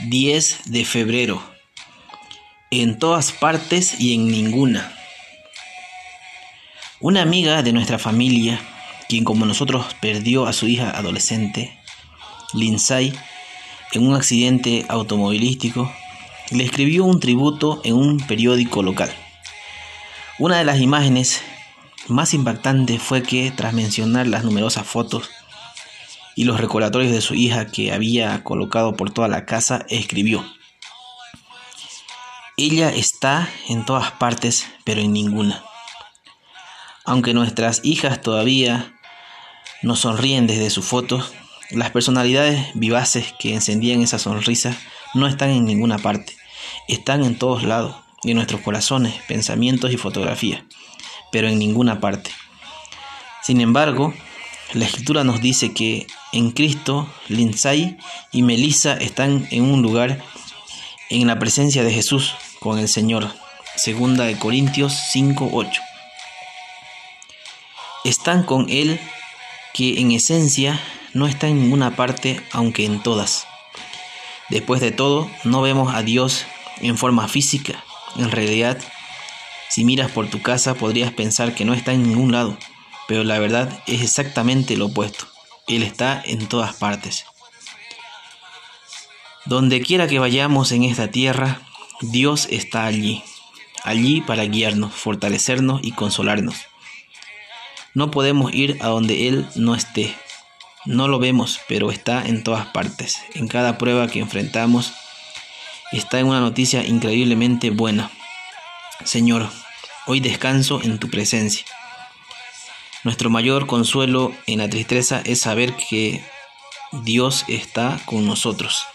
10 de febrero. En todas partes y en ninguna. Una amiga de nuestra familia, quien como nosotros perdió a su hija adolescente, Lindsay, en un accidente automovilístico, le escribió un tributo en un periódico local. Una de las imágenes más impactantes fue que, tras mencionar las numerosas fotos y los recordatorios de su hija que había colocado por toda la casa, escribió, Ella está en todas partes, pero en ninguna. Aunque nuestras hijas todavía nos sonríen desde sus fotos, las personalidades vivaces que encendían esa sonrisa no están en ninguna parte, están en todos lados, en nuestros corazones, pensamientos y fotografías, pero en ninguna parte. Sin embargo, la escritura nos dice que en Cristo, Lindsay y Melissa están en un lugar en la presencia de Jesús con el Señor. Segunda de Corintios 5:8. Están con Él que en esencia no está en ninguna parte, aunque en todas. Después de todo, no vemos a Dios en forma física. En realidad, si miras por tu casa podrías pensar que no está en ningún lado pero la verdad es exactamente lo opuesto. Él está en todas partes. Donde quiera que vayamos en esta tierra, Dios está allí, allí para guiarnos, fortalecernos y consolarnos. No podemos ir a donde Él no esté. No lo vemos, pero está en todas partes. En cada prueba que enfrentamos, está en una noticia increíblemente buena. Señor, hoy descanso en tu presencia. Nuestro mayor consuelo en la tristeza es saber que Dios está con nosotros.